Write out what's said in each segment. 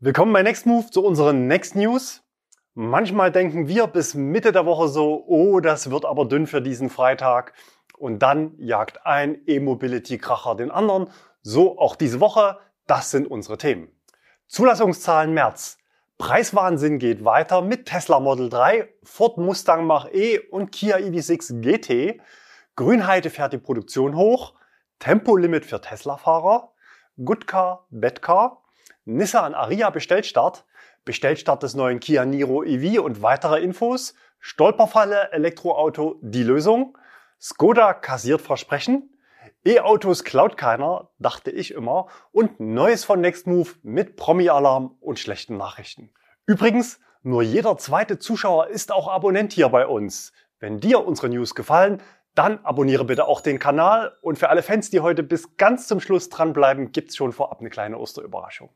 Willkommen bei Next Move zu unseren Next News. Manchmal denken wir bis Mitte der Woche so, oh, das wird aber dünn für diesen Freitag. Und dann jagt ein E-Mobility-Kracher den anderen. So auch diese Woche. Das sind unsere Themen. Zulassungszahlen März. Preiswahnsinn geht weiter mit Tesla Model 3, Ford Mustang Mach-E und Kia EV6 GT. Grünheide fährt die Produktion hoch. Tempolimit für Tesla-Fahrer. Goodcar, Bedcar. Nissan Aria Bestellstart. Bestellstart des neuen Kia Niro EV und weitere Infos. Stolperfalle, Elektroauto, die Lösung. Skoda kassiert Versprechen. E-Autos klaut keiner, dachte ich immer. Und Neues von Nextmove mit Promi-Alarm und schlechten Nachrichten. Übrigens, nur jeder zweite Zuschauer ist auch Abonnent hier bei uns. Wenn dir unsere News gefallen, dann abonniere bitte auch den Kanal. Und für alle Fans, die heute bis ganz zum Schluss dranbleiben, gibt's schon vorab eine kleine Osterüberraschung.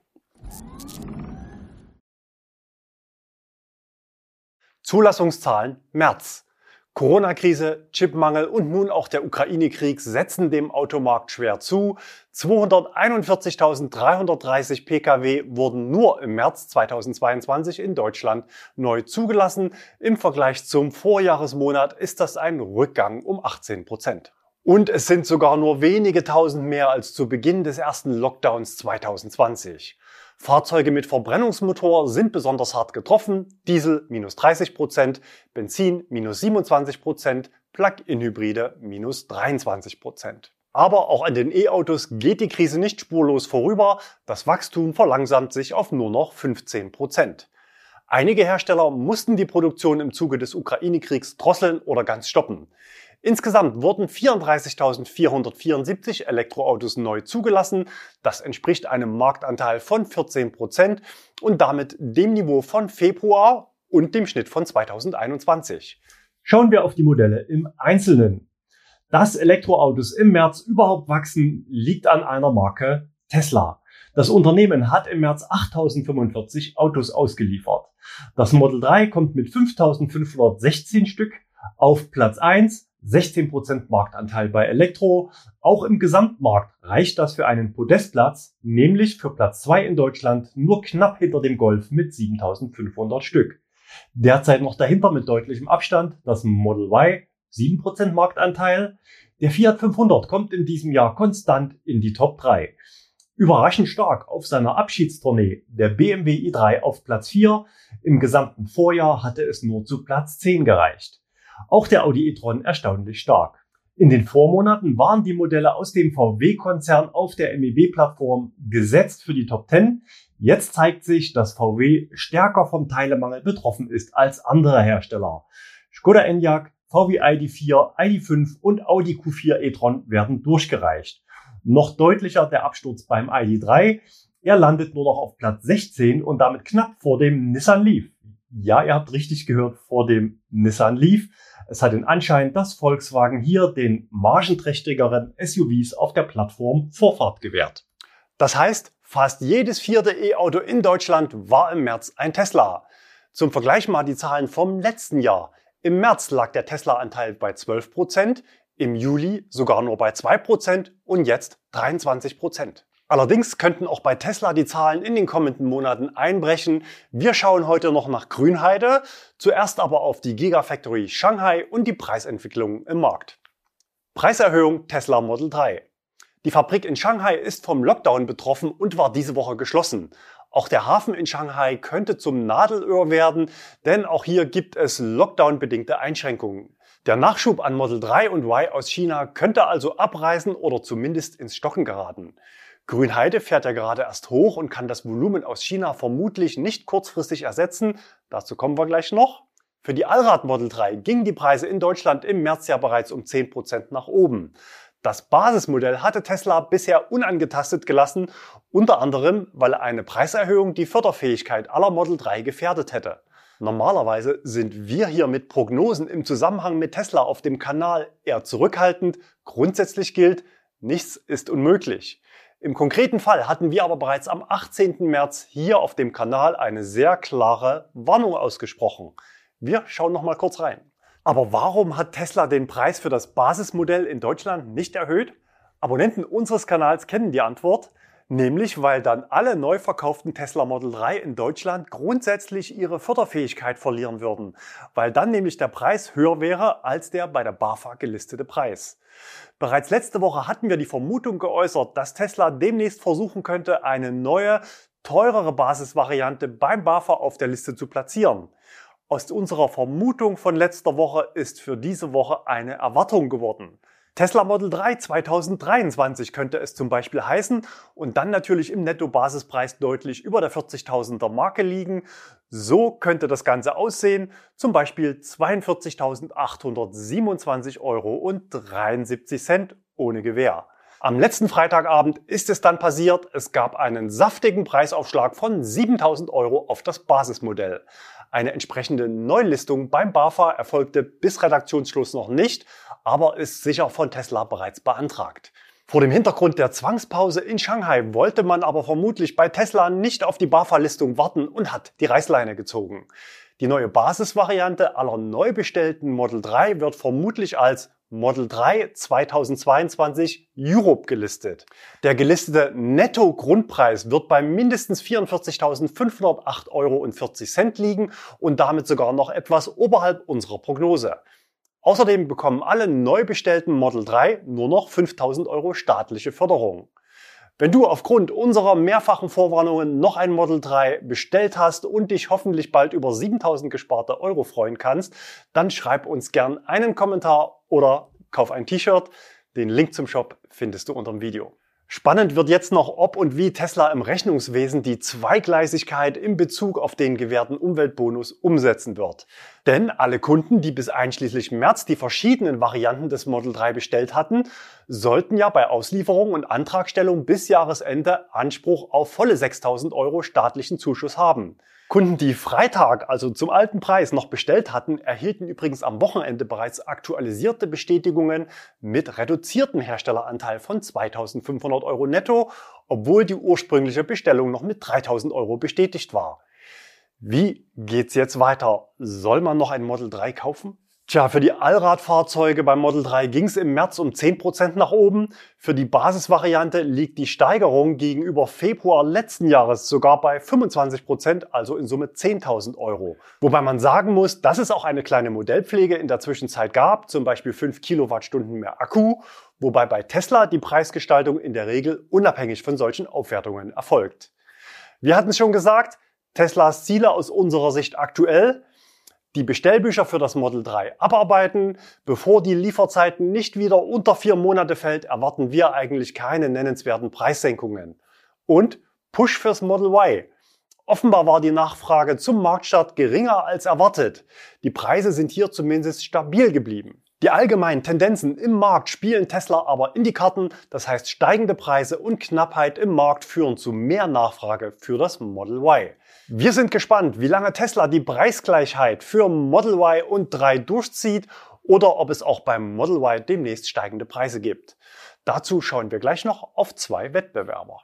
Zulassungszahlen März. Corona-Krise, Chipmangel und nun auch der Ukraine-Krieg setzen dem Automarkt schwer zu. 241.330 Pkw wurden nur im März 2022 in Deutschland neu zugelassen. Im Vergleich zum Vorjahresmonat ist das ein Rückgang um 18 Prozent. Und es sind sogar nur wenige tausend mehr als zu Beginn des ersten Lockdowns 2020. Fahrzeuge mit Verbrennungsmotor sind besonders hart getroffen. Diesel minus 30 Prozent, Benzin minus 27 Prozent, Plug-in-Hybride minus 23 Prozent. Aber auch an den E-Autos geht die Krise nicht spurlos vorüber. Das Wachstum verlangsamt sich auf nur noch 15 Prozent. Einige Hersteller mussten die Produktion im Zuge des Ukraine-Kriegs drosseln oder ganz stoppen. Insgesamt wurden 34.474 Elektroautos neu zugelassen. Das entspricht einem Marktanteil von 14 Prozent und damit dem Niveau von Februar und dem Schnitt von 2021. Schauen wir auf die Modelle im Einzelnen. Dass Elektroautos im März überhaupt wachsen, liegt an einer Marke Tesla. Das Unternehmen hat im März 8045 Autos ausgeliefert. Das Model 3 kommt mit 5516 Stück auf Platz 1 16% Marktanteil bei Elektro. Auch im Gesamtmarkt reicht das für einen Podestplatz, nämlich für Platz 2 in Deutschland nur knapp hinter dem Golf mit 7500 Stück. Derzeit noch dahinter mit deutlichem Abstand das Model Y, 7% Marktanteil. Der Fiat 500 kommt in diesem Jahr konstant in die Top 3. Überraschend stark auf seiner Abschiedstournee der BMW i3 auf Platz 4. Im gesamten Vorjahr hatte es nur zu Platz 10 gereicht. Auch der Audi e-tron erstaunlich stark. In den Vormonaten waren die Modelle aus dem VW-Konzern auf der MEB-Plattform gesetzt für die Top 10. Jetzt zeigt sich, dass VW stärker vom Teilemangel betroffen ist als andere Hersteller. Skoda Enyaq, VW ID4, ID5 und Audi Q4 e-tron werden durchgereicht. Noch deutlicher der Absturz beim ID3. Er landet nur noch auf Platz 16 und damit knapp vor dem Nissan Leaf. Ja, ihr habt richtig gehört, vor dem Nissan Leaf. Es hat den Anschein, dass Volkswagen hier den margenträchtigeren SUVs auf der Plattform Vorfahrt gewährt. Das heißt, fast jedes vierte E-Auto in Deutschland war im März ein Tesla. Zum Vergleich mal die Zahlen vom letzten Jahr. Im März lag der Tesla-Anteil bei 12 Prozent, im Juli sogar nur bei 2 Prozent und jetzt 23 Prozent. Allerdings könnten auch bei Tesla die Zahlen in den kommenden Monaten einbrechen. Wir schauen heute noch nach Grünheide, zuerst aber auf die Gigafactory Shanghai und die Preisentwicklung im Markt. Preiserhöhung Tesla Model 3. Die Fabrik in Shanghai ist vom Lockdown betroffen und war diese Woche geschlossen. Auch der Hafen in Shanghai könnte zum Nadelöhr werden, denn auch hier gibt es Lockdown-bedingte Einschränkungen. Der Nachschub an Model 3 und Y aus China könnte also abreißen oder zumindest ins Stocken geraten. Grünheide fährt ja gerade erst hoch und kann das Volumen aus China vermutlich nicht kurzfristig ersetzen. Dazu kommen wir gleich noch. Für die Allrad Model 3 gingen die Preise in Deutschland im März ja bereits um 10% nach oben. Das Basismodell hatte Tesla bisher unangetastet gelassen, unter anderem, weil eine Preiserhöhung die Förderfähigkeit aller Model 3 gefährdet hätte. Normalerweise sind wir hier mit Prognosen im Zusammenhang mit Tesla auf dem Kanal eher zurückhaltend. Grundsätzlich gilt, nichts ist unmöglich. Im konkreten Fall hatten wir aber bereits am 18. März hier auf dem Kanal eine sehr klare Warnung ausgesprochen. Wir schauen noch mal kurz rein. Aber warum hat Tesla den Preis für das Basismodell in Deutschland nicht erhöht? Abonnenten unseres Kanals kennen die Antwort. Nämlich, weil dann alle neu verkauften Tesla Model 3 in Deutschland grundsätzlich ihre Förderfähigkeit verlieren würden, weil dann nämlich der Preis höher wäre als der bei der BAFA gelistete Preis. Bereits letzte Woche hatten wir die Vermutung geäußert, dass Tesla demnächst versuchen könnte, eine neue, teurere Basisvariante beim BAFA auf der Liste zu platzieren. Aus unserer Vermutung von letzter Woche ist für diese Woche eine Erwartung geworden. Tesla Model 3 2023 könnte es zum Beispiel heißen und dann natürlich im Netto-Basispreis deutlich über der 40.000er Marke liegen. So könnte das Ganze aussehen, zum Beispiel 42.827 Euro und 73 Cent ohne Gewähr. Am letzten Freitagabend ist es dann passiert. Es gab einen saftigen Preisaufschlag von 7000 Euro auf das Basismodell. Eine entsprechende Neulistung beim BAFA erfolgte bis Redaktionsschluss noch nicht, aber ist sicher von Tesla bereits beantragt. Vor dem Hintergrund der Zwangspause in Shanghai wollte man aber vermutlich bei Tesla nicht auf die BAFA-Listung warten und hat die Reißleine gezogen. Die neue Basisvariante aller neu bestellten Model 3 wird vermutlich als Model 3 2022 Europe gelistet. Der gelistete Netto-Grundpreis wird bei mindestens 44.508,40 Euro liegen und damit sogar noch etwas oberhalb unserer Prognose. Außerdem bekommen alle neu bestellten Model 3 nur noch 5000 Euro staatliche Förderung. Wenn du aufgrund unserer mehrfachen Vorwarnungen noch ein Model 3 bestellt hast und dich hoffentlich bald über 7000 gesparte Euro freuen kannst, dann schreib uns gern einen Kommentar oder kauf ein T-Shirt. Den Link zum Shop findest du unter dem Video. Spannend wird jetzt noch, ob und wie Tesla im Rechnungswesen die Zweigleisigkeit in Bezug auf den gewährten Umweltbonus umsetzen wird. Denn alle Kunden, die bis einschließlich März die verschiedenen Varianten des Model 3 bestellt hatten, sollten ja bei Auslieferung und Antragstellung bis Jahresende Anspruch auf volle 6000 Euro staatlichen Zuschuss haben. Kunden, die Freitag, also zum alten Preis, noch bestellt hatten, erhielten übrigens am Wochenende bereits aktualisierte Bestätigungen mit reduziertem Herstelleranteil von 2500 Euro netto, obwohl die ursprüngliche Bestellung noch mit 3000 Euro bestätigt war. Wie geht's jetzt weiter? Soll man noch ein Model 3 kaufen? Tja, für die Allradfahrzeuge beim Model 3 ging es im März um 10% nach oben. Für die Basisvariante liegt die Steigerung gegenüber Februar letzten Jahres sogar bei 25%, also in Summe 10.000 Euro. Wobei man sagen muss, dass es auch eine kleine Modellpflege in der Zwischenzeit gab, zum Beispiel 5 Kilowattstunden mehr Akku, wobei bei Tesla die Preisgestaltung in der Regel unabhängig von solchen Aufwertungen erfolgt. Wir hatten es schon gesagt, Teslas Ziele aus unserer Sicht aktuell die Bestellbücher für das Model 3 abarbeiten. Bevor die Lieferzeiten nicht wieder unter vier Monate fällt, erwarten wir eigentlich keine nennenswerten Preissenkungen. Und Push fürs Model Y. Offenbar war die Nachfrage zum Marktstart geringer als erwartet. Die Preise sind hier zumindest stabil geblieben. Die allgemeinen Tendenzen im Markt spielen Tesla aber in die Karten, das heißt steigende Preise und Knappheit im Markt führen zu mehr Nachfrage für das Model Y. Wir sind gespannt, wie lange Tesla die Preisgleichheit für Model Y und 3 durchzieht oder ob es auch beim Model Y demnächst steigende Preise gibt. Dazu schauen wir gleich noch auf zwei Wettbewerber.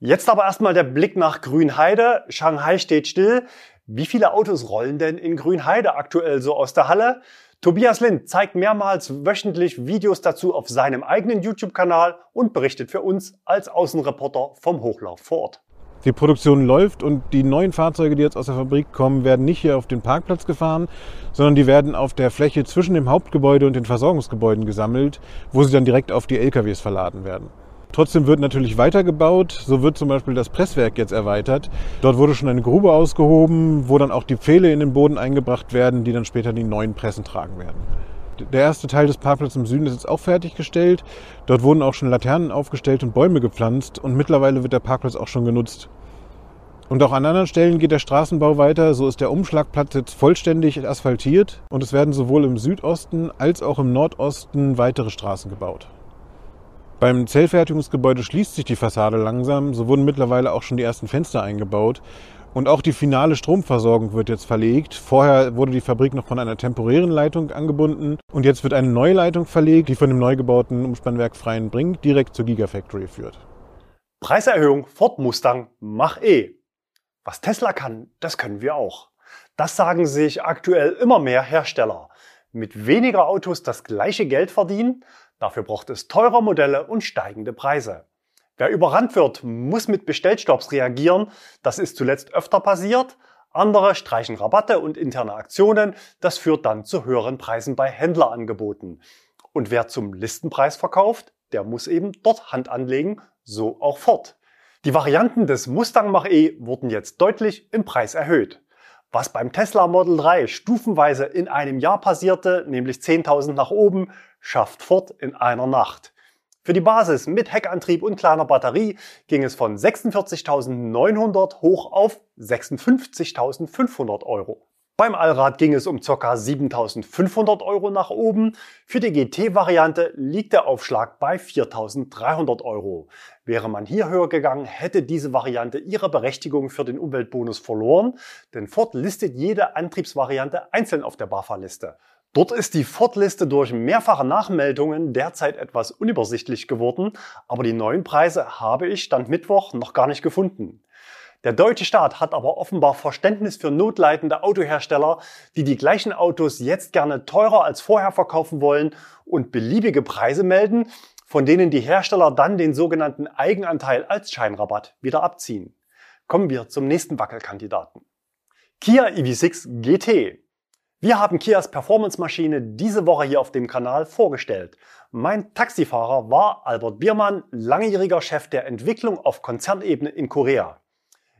Jetzt aber erstmal der Blick nach Grünheide. Shanghai steht still. Wie viele Autos rollen denn in Grünheide aktuell so aus der Halle? Tobias Lind zeigt mehrmals wöchentlich Videos dazu auf seinem eigenen YouTube-Kanal und berichtet für uns als Außenreporter vom Hochlauf vor Ort. Die Produktion läuft und die neuen Fahrzeuge, die jetzt aus der Fabrik kommen, werden nicht hier auf den Parkplatz gefahren, sondern die werden auf der Fläche zwischen dem Hauptgebäude und den Versorgungsgebäuden gesammelt, wo sie dann direkt auf die LKWs verladen werden. Trotzdem wird natürlich weitergebaut. So wird zum Beispiel das Presswerk jetzt erweitert. Dort wurde schon eine Grube ausgehoben, wo dann auch die Pfähle in den Boden eingebracht werden, die dann später die neuen Pressen tragen werden. Der erste Teil des Parkplatzes im Süden ist jetzt auch fertiggestellt. Dort wurden auch schon Laternen aufgestellt und Bäume gepflanzt und mittlerweile wird der Parkplatz auch schon genutzt. Und auch an anderen Stellen geht der Straßenbau weiter. So ist der Umschlagplatz jetzt vollständig asphaltiert und es werden sowohl im Südosten als auch im Nordosten weitere Straßen gebaut. Beim Zellfertigungsgebäude schließt sich die Fassade langsam. So wurden mittlerweile auch schon die ersten Fenster eingebaut. Und auch die finale Stromversorgung wird jetzt verlegt. Vorher wurde die Fabrik noch von einer temporären Leitung angebunden und jetzt wird eine neue Leitung verlegt, die von dem neu gebauten Umspannwerk Freien Brink direkt zur Gigafactory führt. Preiserhöhung Ford Mustang Mach E. Was Tesla kann, das können wir auch. Das sagen sich aktuell immer mehr Hersteller. Mit weniger Autos das gleiche Geld verdienen, Dafür braucht es teure Modelle und steigende Preise. Wer überrannt wird, muss mit Bestellstopps reagieren. Das ist zuletzt öfter passiert. Andere streichen Rabatte und interne Aktionen. Das führt dann zu höheren Preisen bei Händlerangeboten. Und wer zum Listenpreis verkauft, der muss eben dort Hand anlegen, so auch fort. Die Varianten des Mustang Mach-E wurden jetzt deutlich im Preis erhöht. Was beim Tesla Model 3 stufenweise in einem Jahr passierte, nämlich 10.000 nach oben, schafft Ford in einer Nacht. Für die Basis mit Heckantrieb und kleiner Batterie ging es von 46.900 hoch auf 56.500 Euro. Beim Allrad ging es um ca. 7.500 Euro nach oben. Für die GT-Variante liegt der Aufschlag bei 4.300 Euro. Wäre man hier höher gegangen, hätte diese Variante ihre Berechtigung für den Umweltbonus verloren, denn Ford listet jede Antriebsvariante einzeln auf der BAFA-Liste. Dort ist die Ford-Liste durch mehrfache Nachmeldungen derzeit etwas unübersichtlich geworden, aber die neuen Preise habe ich Stand Mittwoch noch gar nicht gefunden. Der deutsche Staat hat aber offenbar Verständnis für notleidende Autohersteller, die die gleichen Autos jetzt gerne teurer als vorher verkaufen wollen und beliebige Preise melden, von denen die Hersteller dann den sogenannten Eigenanteil als Scheinrabatt wieder abziehen. Kommen wir zum nächsten Wackelkandidaten. Kia EV6 GT. Wir haben Kias Performance-Maschine diese Woche hier auf dem Kanal vorgestellt. Mein Taxifahrer war Albert Biermann, langjähriger Chef der Entwicklung auf Konzernebene in Korea.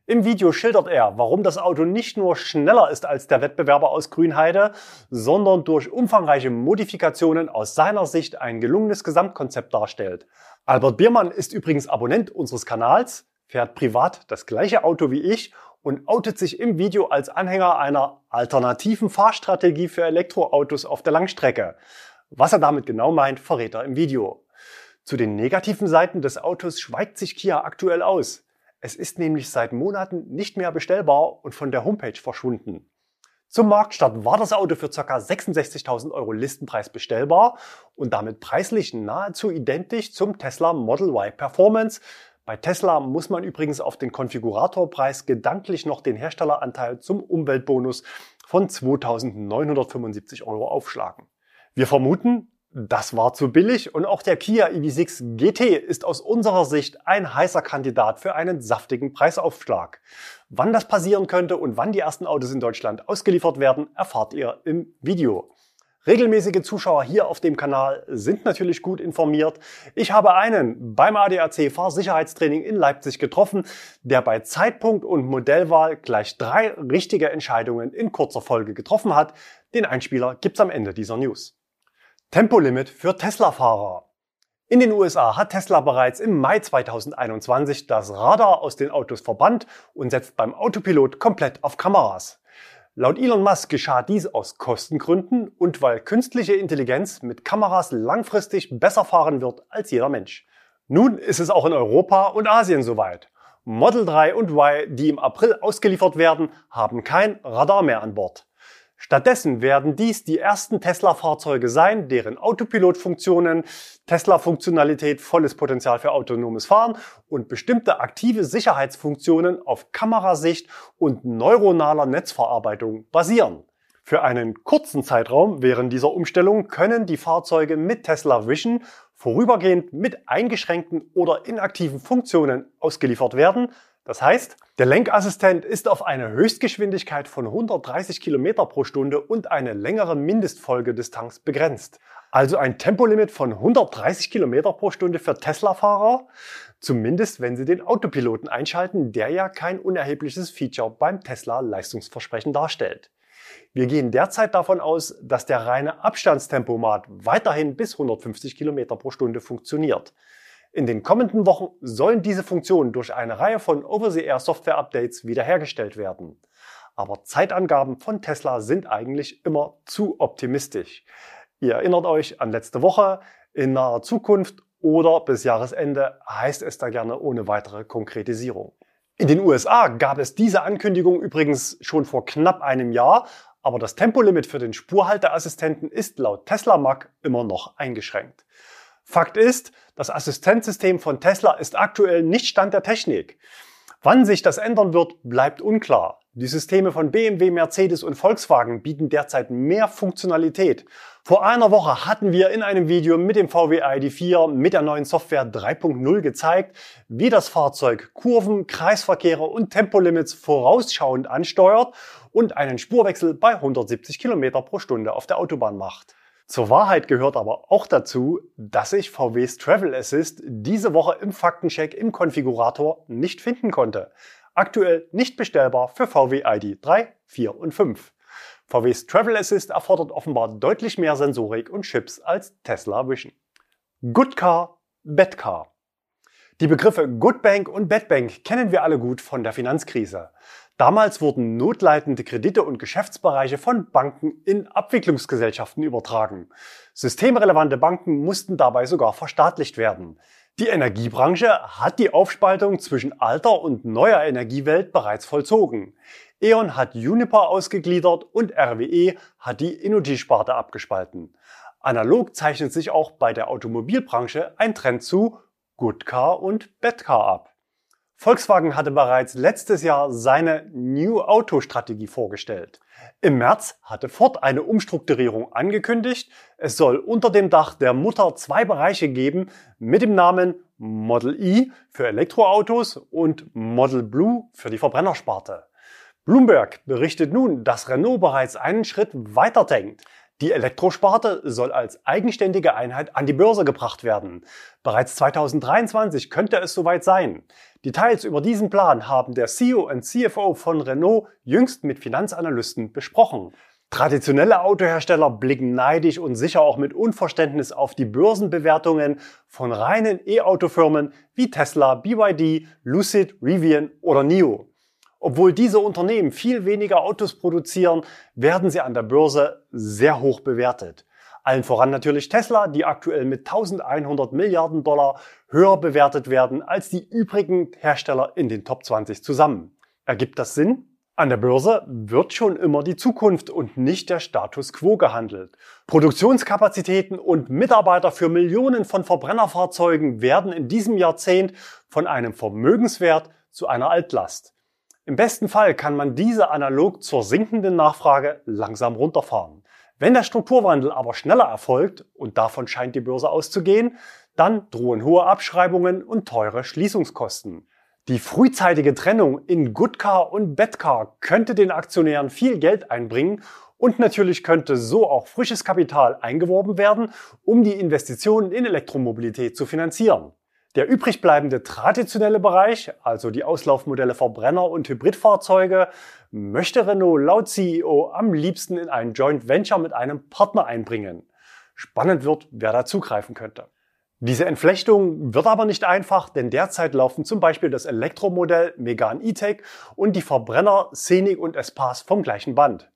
Im Video schildert er, warum das Auto nicht nur schneller ist als der Wettbewerber aus Grünheide, sondern durch umfangreiche Modifikationen aus seiner Sicht ein gelungenes Gesamtkonzept darstellt. Albert Biermann ist übrigens Abonnent unseres Kanals, fährt privat das gleiche Auto wie ich und outet sich im Video als Anhänger einer alternativen Fahrstrategie für Elektroautos auf der Langstrecke. Was er damit genau meint, verrät er im Video. Zu den negativen Seiten des Autos schweigt sich Kia aktuell aus. Es ist nämlich seit Monaten nicht mehr bestellbar und von der Homepage verschwunden. Zum Marktstart war das Auto für ca. 66.000 Euro Listenpreis bestellbar und damit preislich nahezu identisch zum Tesla Model Y Performance, bei Tesla muss man übrigens auf den Konfiguratorpreis gedanklich noch den Herstelleranteil zum Umweltbonus von 2.975 Euro aufschlagen. Wir vermuten, das war zu billig und auch der Kia EV6 GT ist aus unserer Sicht ein heißer Kandidat für einen saftigen Preisaufschlag. Wann das passieren könnte und wann die ersten Autos in Deutschland ausgeliefert werden, erfahrt ihr im Video. Regelmäßige Zuschauer hier auf dem Kanal sind natürlich gut informiert. Ich habe einen beim ADAC Fahrsicherheitstraining in Leipzig getroffen, der bei Zeitpunkt und Modellwahl gleich drei richtige Entscheidungen in kurzer Folge getroffen hat. Den Einspieler gibt's am Ende dieser News. Tempolimit für Tesla-Fahrer. In den USA hat Tesla bereits im Mai 2021 das Radar aus den Autos verbannt und setzt beim Autopilot komplett auf Kameras. Laut Elon Musk geschah dies aus Kostengründen und weil künstliche Intelligenz mit Kameras langfristig besser fahren wird als jeder Mensch. Nun ist es auch in Europa und Asien soweit. Model 3 und Y, die im April ausgeliefert werden, haben kein Radar mehr an Bord. Stattdessen werden dies die ersten Tesla-Fahrzeuge sein, deren Autopilot-Funktionen, Tesla-Funktionalität, volles Potenzial für autonomes Fahren und bestimmte aktive Sicherheitsfunktionen auf Kamerasicht und neuronaler Netzverarbeitung basieren. Für einen kurzen Zeitraum während dieser Umstellung können die Fahrzeuge mit Tesla Vision vorübergehend mit eingeschränkten oder inaktiven Funktionen ausgeliefert werden, das heißt, der Lenkassistent ist auf eine Höchstgeschwindigkeit von 130 km pro Stunde und eine längere Mindestfolgedistanz begrenzt. Also ein Tempolimit von 130 km pro Stunde für Tesla-Fahrer, zumindest wenn sie den Autopiloten einschalten, der ja kein unerhebliches Feature beim Tesla-Leistungsversprechen darstellt. Wir gehen derzeit davon aus, dass der reine Abstandstempomat weiterhin bis 150 km pro Stunde funktioniert. In den kommenden Wochen sollen diese Funktionen durch eine Reihe von Over-the-Air-Software-Updates wiederhergestellt werden. Aber Zeitangaben von Tesla sind eigentlich immer zu optimistisch. Ihr erinnert euch an letzte Woche, in naher Zukunft oder bis Jahresende heißt es da gerne ohne weitere Konkretisierung. In den USA gab es diese Ankündigung übrigens schon vor knapp einem Jahr, aber das Tempolimit für den Spurhalteassistenten ist laut Tesla Mac immer noch eingeschränkt. Fakt ist, das Assistenzsystem von Tesla ist aktuell nicht Stand der Technik. Wann sich das ändern wird, bleibt unklar. Die Systeme von BMW, Mercedes und Volkswagen bieten derzeit mehr Funktionalität. Vor einer Woche hatten wir in einem Video mit dem VW ID4 mit der neuen Software 3.0 gezeigt, wie das Fahrzeug Kurven, Kreisverkehre und Tempolimits vorausschauend ansteuert und einen Spurwechsel bei 170 km pro Stunde auf der Autobahn macht. Zur Wahrheit gehört aber auch dazu, dass ich VWs Travel Assist diese Woche im Faktencheck im Konfigurator nicht finden konnte aktuell nicht bestellbar für VW ID 3, 4 und 5. VWs Travel Assist erfordert offenbar deutlich mehr Sensorik und Chips als Tesla Vision. Good Car, Bad Car. Die Begriffe Good Bank und Bad Bank kennen wir alle gut von der Finanzkrise. Damals wurden notleitende Kredite und Geschäftsbereiche von Banken in Abwicklungsgesellschaften übertragen. Systemrelevante Banken mussten dabei sogar verstaatlicht werden. Die Energiebranche hat die Aufspaltung zwischen alter und neuer Energiewelt bereits vollzogen. E.ON hat Uniper ausgegliedert und RWE hat die Energy-Sparte abgespalten. Analog zeichnet sich auch bei der Automobilbranche ein Trend zu Good Car und Bad Car ab. Volkswagen hatte bereits letztes Jahr seine New Auto Strategie vorgestellt. Im März hatte Ford eine Umstrukturierung angekündigt. Es soll unter dem Dach der Mutter zwei Bereiche geben mit dem Namen Model E für Elektroautos und Model Blue für die Verbrennersparte. Bloomberg berichtet nun, dass Renault bereits einen Schritt weiter denkt. Die Elektrosparte soll als eigenständige Einheit an die Börse gebracht werden. Bereits 2023 könnte es soweit sein. Details über diesen Plan haben der CEO und CFO von Renault jüngst mit Finanzanalysten besprochen. Traditionelle Autohersteller blicken neidisch und sicher auch mit Unverständnis auf die Börsenbewertungen von reinen E-Auto-Firmen wie Tesla, BYD, Lucid, Rivian oder NIO. Obwohl diese Unternehmen viel weniger Autos produzieren, werden sie an der Börse sehr hoch bewertet. Allen voran natürlich Tesla, die aktuell mit 1100 Milliarden Dollar höher bewertet werden als die übrigen Hersteller in den Top 20 zusammen. Ergibt das Sinn? An der Börse wird schon immer die Zukunft und nicht der Status quo gehandelt. Produktionskapazitäten und Mitarbeiter für Millionen von Verbrennerfahrzeugen werden in diesem Jahrzehnt von einem Vermögenswert zu einer Altlast. Im besten Fall kann man diese analog zur sinkenden Nachfrage langsam runterfahren. Wenn der Strukturwandel aber schneller erfolgt, und davon scheint die Börse auszugehen, dann drohen hohe Abschreibungen und teure Schließungskosten. Die frühzeitige Trennung in Good Car und Bad Car könnte den Aktionären viel Geld einbringen und natürlich könnte so auch frisches Kapital eingeworben werden, um die Investitionen in Elektromobilität zu finanzieren. Der übrig bleibende traditionelle Bereich, also die Auslaufmodelle Verbrenner und Hybridfahrzeuge, möchte Renault laut CEO am liebsten in ein Joint Venture mit einem Partner einbringen. Spannend wird, wer da zugreifen könnte. Diese Entflechtung wird aber nicht einfach, denn derzeit laufen zum Beispiel das Elektromodell Megan E-Tech und die Verbrenner Scenic und Espace vom gleichen Band.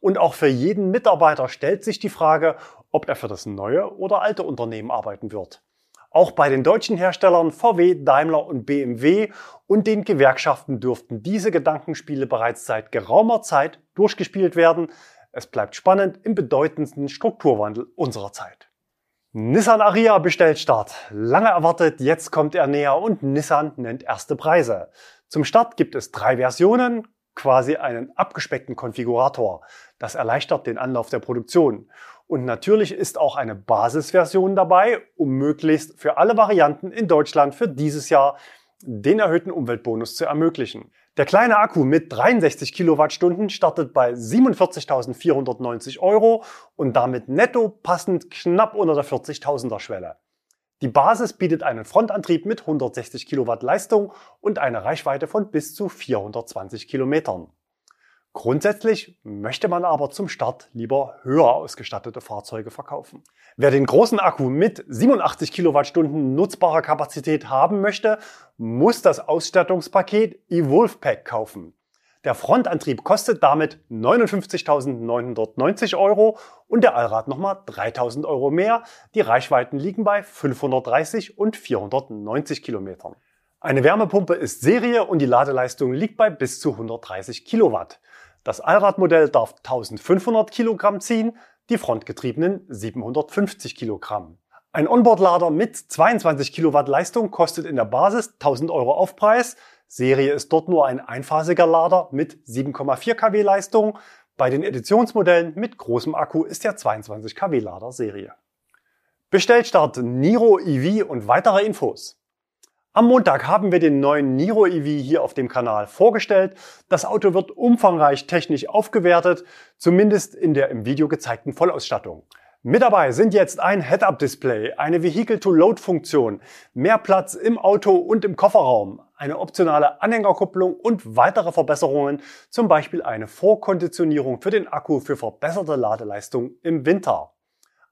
Und auch für jeden Mitarbeiter stellt sich die Frage, ob er für das neue oder alte Unternehmen arbeiten wird. Auch bei den deutschen Herstellern VW, Daimler und BMW und den Gewerkschaften dürften diese Gedankenspiele bereits seit geraumer Zeit durchgespielt werden. Es bleibt spannend im bedeutendsten Strukturwandel unserer Zeit. Nissan Aria bestellt Start. Lange erwartet, jetzt kommt er näher und Nissan nennt erste Preise. Zum Start gibt es drei Versionen, quasi einen abgespeckten Konfigurator. Das erleichtert den Anlauf der Produktion. Und natürlich ist auch eine Basisversion dabei, um möglichst für alle Varianten in Deutschland für dieses Jahr den erhöhten Umweltbonus zu ermöglichen. Der kleine Akku mit 63 Kilowattstunden startet bei 47.490 Euro und damit netto passend knapp unter der 40.000er Schwelle. Die Basis bietet einen Frontantrieb mit 160 Kilowatt Leistung und eine Reichweite von bis zu 420 Kilometern. Grundsätzlich möchte man aber zum Start lieber höher ausgestattete Fahrzeuge verkaufen. Wer den großen Akku mit 87 Kilowattstunden nutzbarer Kapazität haben möchte, muss das Ausstattungspaket eWolf Pack kaufen. Der Frontantrieb kostet damit 59.990 Euro und der Allrad nochmal 3.000 Euro mehr. Die Reichweiten liegen bei 530 und 490 Kilometern. Eine Wärmepumpe ist Serie und die Ladeleistung liegt bei bis zu 130 Kilowatt. Das Allradmodell darf 1500 Kilogramm ziehen, die frontgetriebenen 750 Kilogramm. Ein Onboard-Lader mit 22 Kilowatt Leistung kostet in der Basis 1000 Euro Aufpreis, Serie ist dort nur ein einphasiger Lader mit 7,4 kW Leistung. Bei den Editionsmodellen mit großem Akku ist der 22 kW Lader Serie. Bestellstart Niro EV und weitere Infos. Am Montag haben wir den neuen Niro EV hier auf dem Kanal vorgestellt. Das Auto wird umfangreich technisch aufgewertet, zumindest in der im Video gezeigten Vollausstattung. Mit dabei sind jetzt ein Head-Up-Display, eine Vehicle-to-Load-Funktion, mehr Platz im Auto und im Kofferraum, eine optionale Anhängerkupplung und weitere Verbesserungen, zum Beispiel eine Vorkonditionierung für den Akku für verbesserte Ladeleistung im Winter.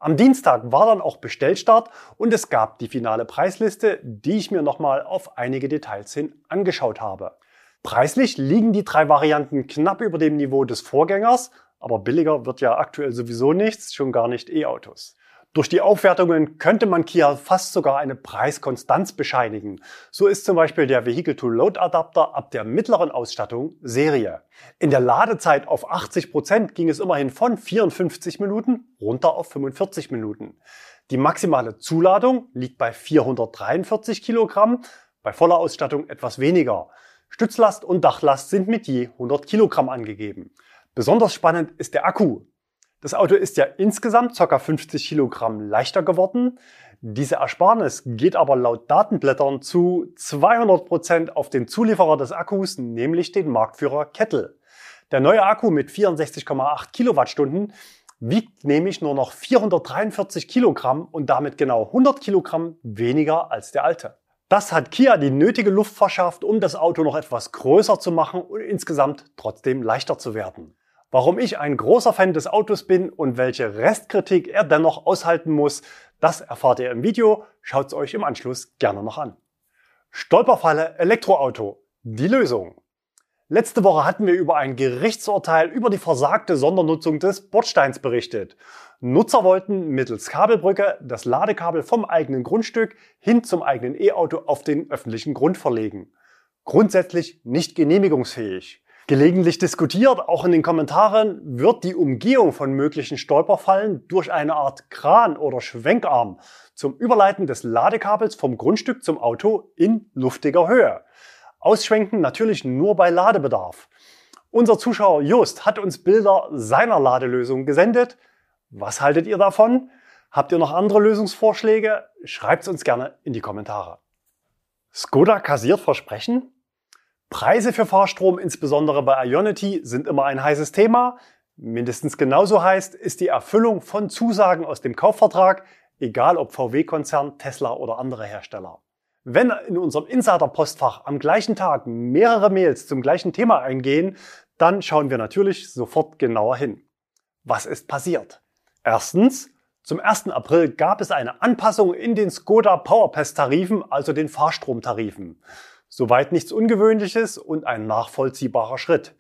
Am Dienstag war dann auch Bestellstart und es gab die finale Preisliste, die ich mir nochmal auf einige Details hin angeschaut habe. Preislich liegen die drei Varianten knapp über dem Niveau des Vorgängers, aber billiger wird ja aktuell sowieso nichts, schon gar nicht E-Autos. Durch die Aufwertungen könnte man Kia fast sogar eine Preiskonstanz bescheinigen. So ist zum Beispiel der Vehicle-to-Load-Adapter ab der mittleren Ausstattung Serie. In der Ladezeit auf 80 Prozent ging es immerhin von 54 Minuten runter auf 45 Minuten. Die maximale Zuladung liegt bei 443 Kilogramm, bei voller Ausstattung etwas weniger. Stützlast und Dachlast sind mit je 100 Kilogramm angegeben. Besonders spannend ist der Akku. Das Auto ist ja insgesamt ca. 50 Kilogramm leichter geworden. Diese Ersparnis geht aber laut Datenblättern zu 200 Prozent auf den Zulieferer des Akkus, nämlich den Marktführer Kettle. Der neue Akku mit 64,8 Kilowattstunden wiegt nämlich nur noch 443 Kilogramm und damit genau 100 Kilogramm weniger als der alte. Das hat Kia die nötige Luft verschafft, um das Auto noch etwas größer zu machen und insgesamt trotzdem leichter zu werden. Warum ich ein großer Fan des Autos bin und welche Restkritik er dennoch aushalten muss, das erfahrt ihr im Video. Schaut es euch im Anschluss gerne noch an. Stolperfalle Elektroauto. Die Lösung. Letzte Woche hatten wir über ein Gerichtsurteil über die versagte Sondernutzung des Bordsteins berichtet. Nutzer wollten mittels Kabelbrücke das Ladekabel vom eigenen Grundstück hin zum eigenen E-Auto auf den öffentlichen Grund verlegen. Grundsätzlich nicht genehmigungsfähig. Gelegentlich diskutiert, auch in den Kommentaren, wird die Umgehung von möglichen Stolperfallen durch eine Art Kran oder Schwenkarm zum Überleiten des Ladekabels vom Grundstück zum Auto in luftiger Höhe. Ausschwenken natürlich nur bei Ladebedarf. Unser Zuschauer Just hat uns Bilder seiner Ladelösung gesendet. Was haltet ihr davon? Habt ihr noch andere Lösungsvorschläge? Schreibt es uns gerne in die Kommentare. Skoda kassiert Versprechen? Preise für Fahrstrom, insbesondere bei Ionity, sind immer ein heißes Thema. Mindestens genauso heißt ist die Erfüllung von Zusagen aus dem Kaufvertrag, egal ob VW-Konzern, Tesla oder andere Hersteller. Wenn in unserem Insider-Postfach am gleichen Tag mehrere Mails zum gleichen Thema eingehen, dann schauen wir natürlich sofort genauer hin. Was ist passiert? Erstens, zum 1. April gab es eine Anpassung in den Skoda PowerPass-Tarifen, also den Fahrstromtarifen. Soweit nichts Ungewöhnliches und ein nachvollziehbarer Schritt.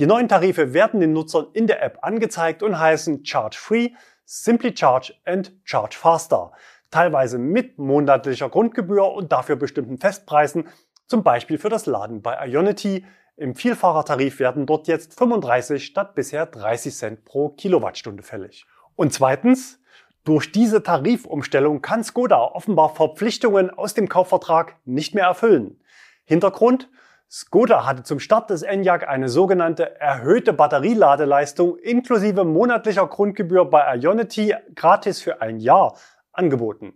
Die neuen Tarife werden den Nutzern in der App angezeigt und heißen Charge Free, Simply Charge and Charge Faster. Teilweise mit monatlicher Grundgebühr und dafür bestimmten Festpreisen, zum Beispiel für das Laden bei Ionity. Im Vielfahrertarif werden dort jetzt 35 statt bisher 30 Cent pro Kilowattstunde fällig. Und zweitens, durch diese Tarifumstellung kann Skoda offenbar Verpflichtungen aus dem Kaufvertrag nicht mehr erfüllen. Hintergrund? Skoda hatte zum Start des Enyaq eine sogenannte erhöhte Batterieladeleistung inklusive monatlicher Grundgebühr bei Ionity gratis für ein Jahr angeboten.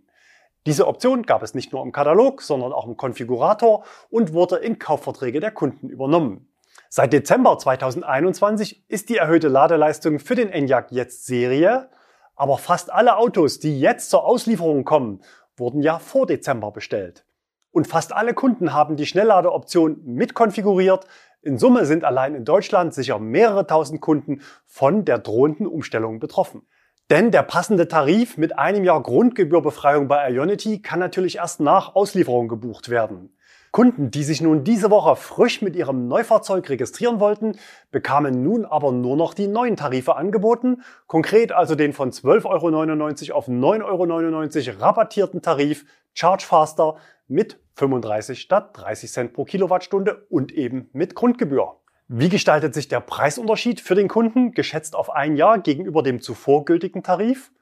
Diese Option gab es nicht nur im Katalog, sondern auch im Konfigurator und wurde in Kaufverträge der Kunden übernommen. Seit Dezember 2021 ist die erhöhte Ladeleistung für den Enyaq jetzt Serie, aber fast alle Autos, die jetzt zur Auslieferung kommen, wurden ja vor Dezember bestellt. Und fast alle Kunden haben die Schnellladeoption mitkonfiguriert. In Summe sind allein in Deutschland sicher mehrere tausend Kunden von der drohenden Umstellung betroffen. Denn der passende Tarif mit einem Jahr Grundgebührbefreiung bei Ionity kann natürlich erst nach Auslieferung gebucht werden. Kunden, die sich nun diese Woche frisch mit ihrem Neufahrzeug registrieren wollten, bekamen nun aber nur noch die neuen Tarife angeboten, konkret also den von 12,99 Euro auf 9,99 Euro rabattierten Tarif Charge Faster mit 35 statt 30 Cent pro Kilowattstunde und eben mit Grundgebühr. Wie gestaltet sich der Preisunterschied für den Kunden, geschätzt auf ein Jahr gegenüber dem zuvor gültigen Tarif?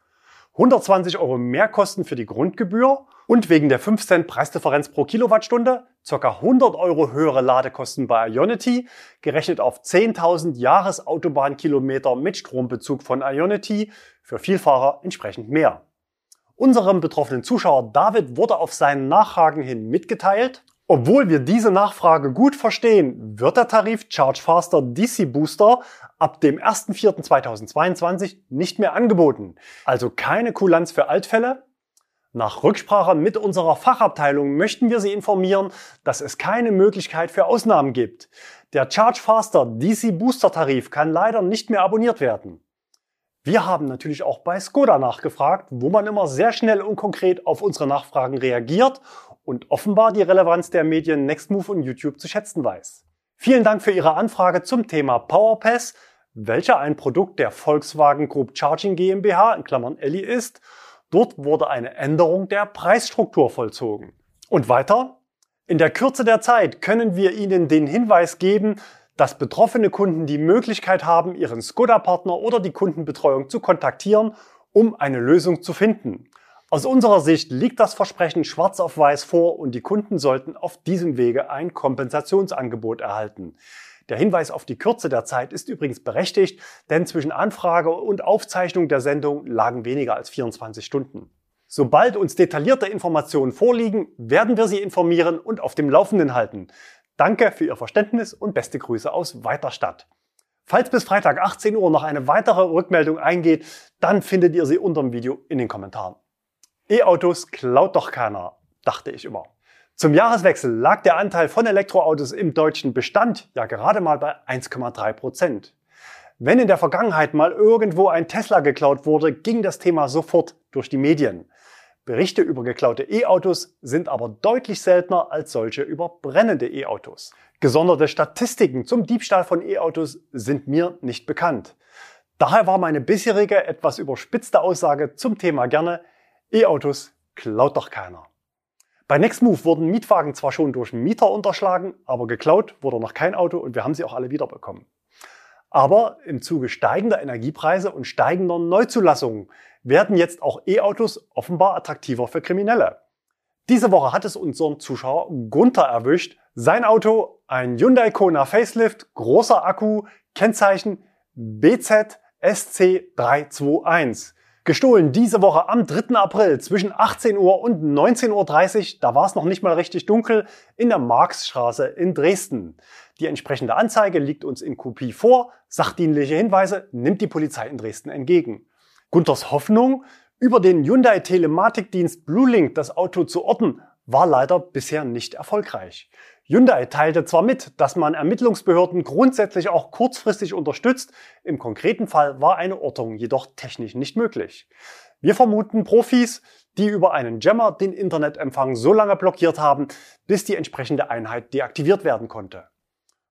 120 Euro Mehrkosten für die Grundgebühr und wegen der 5 Cent Preisdifferenz pro Kilowattstunde ca. 100 Euro höhere Ladekosten bei Ionity, gerechnet auf 10.000 Jahresautobahn-Kilometer mit Strombezug von Ionity, für Vielfahrer entsprechend mehr. Unserem betroffenen Zuschauer David wurde auf seinen Nachfragen hin mitgeteilt, obwohl wir diese Nachfrage gut verstehen, wird der Tarif Charge Faster DC Booster ab dem 1.4.2022 nicht mehr angeboten. Also keine Kulanz für Altfälle, nach Rücksprache mit unserer Fachabteilung möchten wir Sie informieren, dass es keine Möglichkeit für Ausnahmen gibt. Der Charge Faster DC Booster Tarif kann leider nicht mehr abonniert werden. Wir haben natürlich auch bei Skoda nachgefragt, wo man immer sehr schnell und konkret auf unsere Nachfragen reagiert und offenbar die Relevanz der Medien Nextmove und YouTube zu schätzen weiß. Vielen Dank für Ihre Anfrage zum Thema PowerPass, welcher ein Produkt der Volkswagen Group Charging GmbH in Klammern Elli ist Dort wurde eine Änderung der Preisstruktur vollzogen. Und weiter? In der Kürze der Zeit können wir Ihnen den Hinweis geben, dass betroffene Kunden die Möglichkeit haben, ihren Skoda-Partner oder die Kundenbetreuung zu kontaktieren, um eine Lösung zu finden. Aus unserer Sicht liegt das Versprechen schwarz auf weiß vor und die Kunden sollten auf diesem Wege ein Kompensationsangebot erhalten. Der Hinweis auf die Kürze der Zeit ist übrigens berechtigt, denn zwischen Anfrage und Aufzeichnung der Sendung lagen weniger als 24 Stunden. Sobald uns detaillierte Informationen vorliegen, werden wir Sie informieren und auf dem Laufenden halten. Danke für Ihr Verständnis und beste Grüße aus Weiterstadt. Falls bis Freitag 18 Uhr noch eine weitere Rückmeldung eingeht, dann findet ihr sie unter dem Video in den Kommentaren. E-Autos klaut doch keiner, dachte ich immer. Zum Jahreswechsel lag der Anteil von Elektroautos im deutschen Bestand ja gerade mal bei 1,3 Prozent. Wenn in der Vergangenheit mal irgendwo ein Tesla geklaut wurde, ging das Thema sofort durch die Medien. Berichte über geklaute E-Autos sind aber deutlich seltener als solche über brennende E-Autos. Gesonderte Statistiken zum Diebstahl von E-Autos sind mir nicht bekannt. Daher war meine bisherige etwas überspitzte Aussage zum Thema gerne, E-Autos klaut doch keiner. Bei Nextmove wurden Mietwagen zwar schon durch Mieter unterschlagen, aber geklaut wurde noch kein Auto und wir haben sie auch alle wiederbekommen. Aber im Zuge steigender Energiepreise und steigender Neuzulassungen werden jetzt auch E-Autos offenbar attraktiver für Kriminelle. Diese Woche hat es unseren Zuschauer Gunther erwischt. Sein Auto, ein Hyundai Kona Facelift, großer Akku, Kennzeichen BZ SC321. Gestohlen diese Woche am 3. April zwischen 18 Uhr und 19.30 Uhr, da war es noch nicht mal richtig dunkel, in der Marxstraße in Dresden. Die entsprechende Anzeige liegt uns in Kopie vor, sachdienliche Hinweise nimmt die Polizei in Dresden entgegen. Gunthers Hoffnung, über den Hyundai Telematikdienst BlueLink das Auto zu orten, war leider bisher nicht erfolgreich. Hyundai teilte zwar mit, dass man Ermittlungsbehörden grundsätzlich auch kurzfristig unterstützt, im konkreten Fall war eine Ortung jedoch technisch nicht möglich. Wir vermuten Profis, die über einen Jammer den Internetempfang so lange blockiert haben, bis die entsprechende Einheit deaktiviert werden konnte.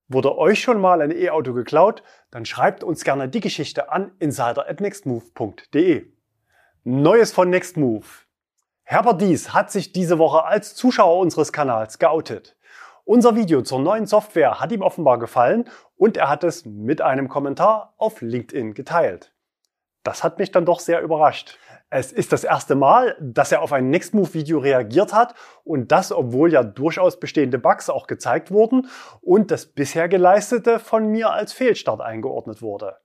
Wurde euch schon mal ein E-Auto geklaut, dann schreibt uns gerne die Geschichte an insider@nextmove.de. Neues von Nextmove. Herbert Dies hat sich diese Woche als Zuschauer unseres Kanals geoutet. Unser Video zur neuen Software hat ihm offenbar gefallen und er hat es mit einem Kommentar auf LinkedIn geteilt. Das hat mich dann doch sehr überrascht. Es ist das erste Mal, dass er auf ein Nextmove-Video reagiert hat und das, obwohl ja durchaus bestehende Bugs auch gezeigt wurden und das bisher geleistete von mir als Fehlstart eingeordnet wurde.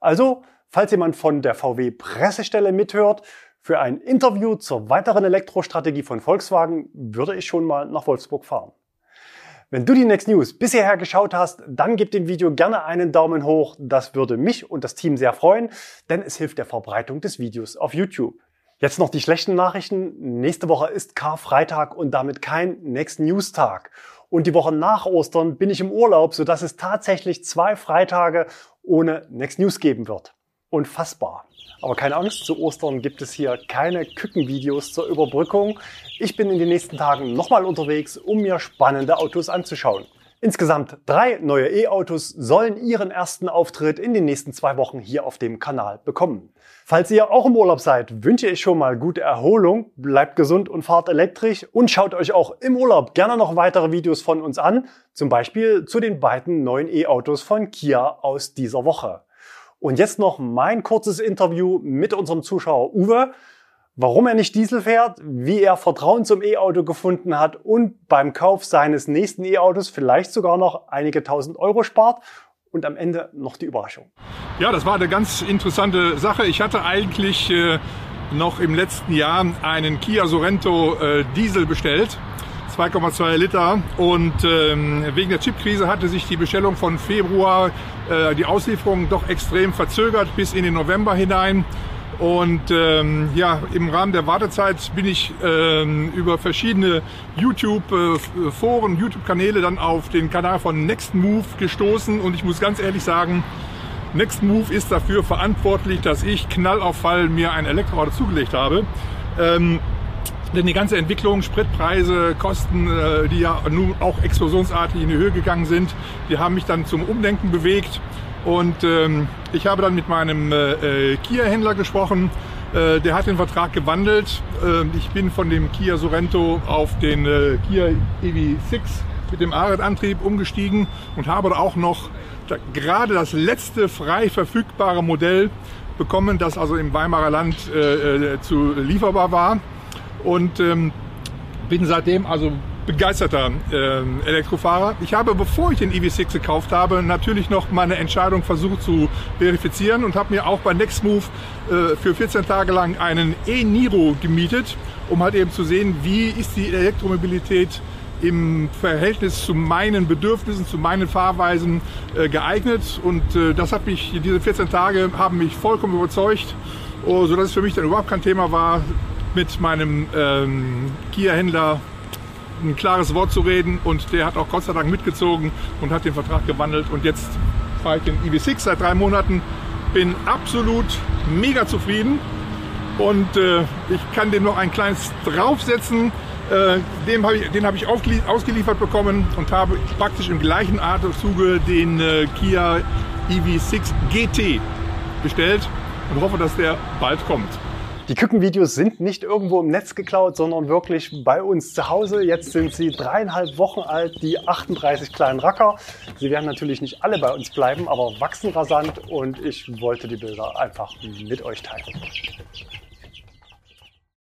Also, falls jemand von der VW-Pressestelle mithört, für ein Interview zur weiteren Elektrostrategie von Volkswagen würde ich schon mal nach Wolfsburg fahren. Wenn du die Next News bisher geschaut hast, dann gib dem Video gerne einen Daumen hoch. Das würde mich und das Team sehr freuen, denn es hilft der Verbreitung des Videos auf YouTube. Jetzt noch die schlechten Nachrichten. Nächste Woche ist Karfreitag und damit kein Next News Tag. Und die Woche nach Ostern bin ich im Urlaub, sodass es tatsächlich zwei Freitage ohne Next News geben wird. Unfassbar. Aber keine Angst, zu Ostern gibt es hier keine Kükenvideos zur Überbrückung. Ich bin in den nächsten Tagen nochmal unterwegs, um mir spannende Autos anzuschauen. Insgesamt drei neue E-Autos sollen ihren ersten Auftritt in den nächsten zwei Wochen hier auf dem Kanal bekommen. Falls ihr auch im Urlaub seid, wünsche ich schon mal gute Erholung, bleibt gesund und fahrt elektrisch und schaut euch auch im Urlaub gerne noch weitere Videos von uns an, zum Beispiel zu den beiden neuen E-Autos von Kia aus dieser Woche. Und jetzt noch mein kurzes Interview mit unserem Zuschauer Uwe. warum er nicht Diesel fährt, wie er Vertrauen zum E-Auto gefunden hat und beim Kauf seines nächsten E-Autos vielleicht sogar noch einige tausend Euro spart und am Ende noch die Überraschung. Ja, das war eine ganz interessante Sache. Ich hatte eigentlich äh, noch im letzten Jahr einen Kia Sorento äh, Diesel bestellt. 2,2 Liter und ähm, wegen der Chipkrise hatte sich die Bestellung von Februar, äh, die Auslieferung doch extrem verzögert bis in den November hinein. Und ähm, ja, im Rahmen der Wartezeit bin ich ähm, über verschiedene YouTube-Foren, YouTube-Kanäle dann auf den Kanal von Next Move gestoßen. Und ich muss ganz ehrlich sagen, Next Move ist dafür verantwortlich, dass ich Knallauffall mir ein Elektroauto zugelegt habe. Ähm, denn die ganze Entwicklung, Spritpreise, Kosten, äh, die ja nun auch explosionsartig in die Höhe gegangen sind, die haben mich dann zum Umdenken bewegt. Und ähm, ich habe dann mit meinem äh, äh, Kia-Händler gesprochen. Äh, der hat den Vertrag gewandelt. Äh, ich bin von dem Kia Sorento auf den äh, Kia EV6 mit dem Aret-Antrieb umgestiegen und habe auch noch gerade das letzte frei verfügbare Modell bekommen, das also im Weimarer Land äh, äh zu lieferbar war. Und ähm, bin seitdem also begeisterter äh, Elektrofahrer. Ich habe, bevor ich den EV6 gekauft habe, natürlich noch meine Entscheidung versucht zu verifizieren und habe mir auch bei Nextmove äh, für 14 Tage lang einen e-Niro gemietet, um halt eben zu sehen, wie ist die Elektromobilität im Verhältnis zu meinen Bedürfnissen, zu meinen Fahrweisen äh, geeignet. Und äh, das hat mich, diese 14 Tage haben mich vollkommen überzeugt, oh, sodass es für mich dann überhaupt kein Thema war, mit meinem ähm, Kia-Händler ein klares Wort zu reden und der hat auch Gott sei Dank mitgezogen und hat den Vertrag gewandelt und jetzt fahre ich den EV6 seit drei Monaten, bin absolut mega zufrieden und äh, ich kann dem noch ein kleines draufsetzen. Äh, dem hab ich, den habe ich ausgeliefert bekommen und habe praktisch im gleichen Atemzuge den äh, Kia EV6 GT bestellt und hoffe, dass der bald kommt. Die Kükenvideos sind nicht irgendwo im Netz geklaut, sondern wirklich bei uns zu Hause. Jetzt sind sie dreieinhalb Wochen alt, die 38 kleinen Racker. Sie werden natürlich nicht alle bei uns bleiben, aber wachsen rasant und ich wollte die Bilder einfach mit euch teilen.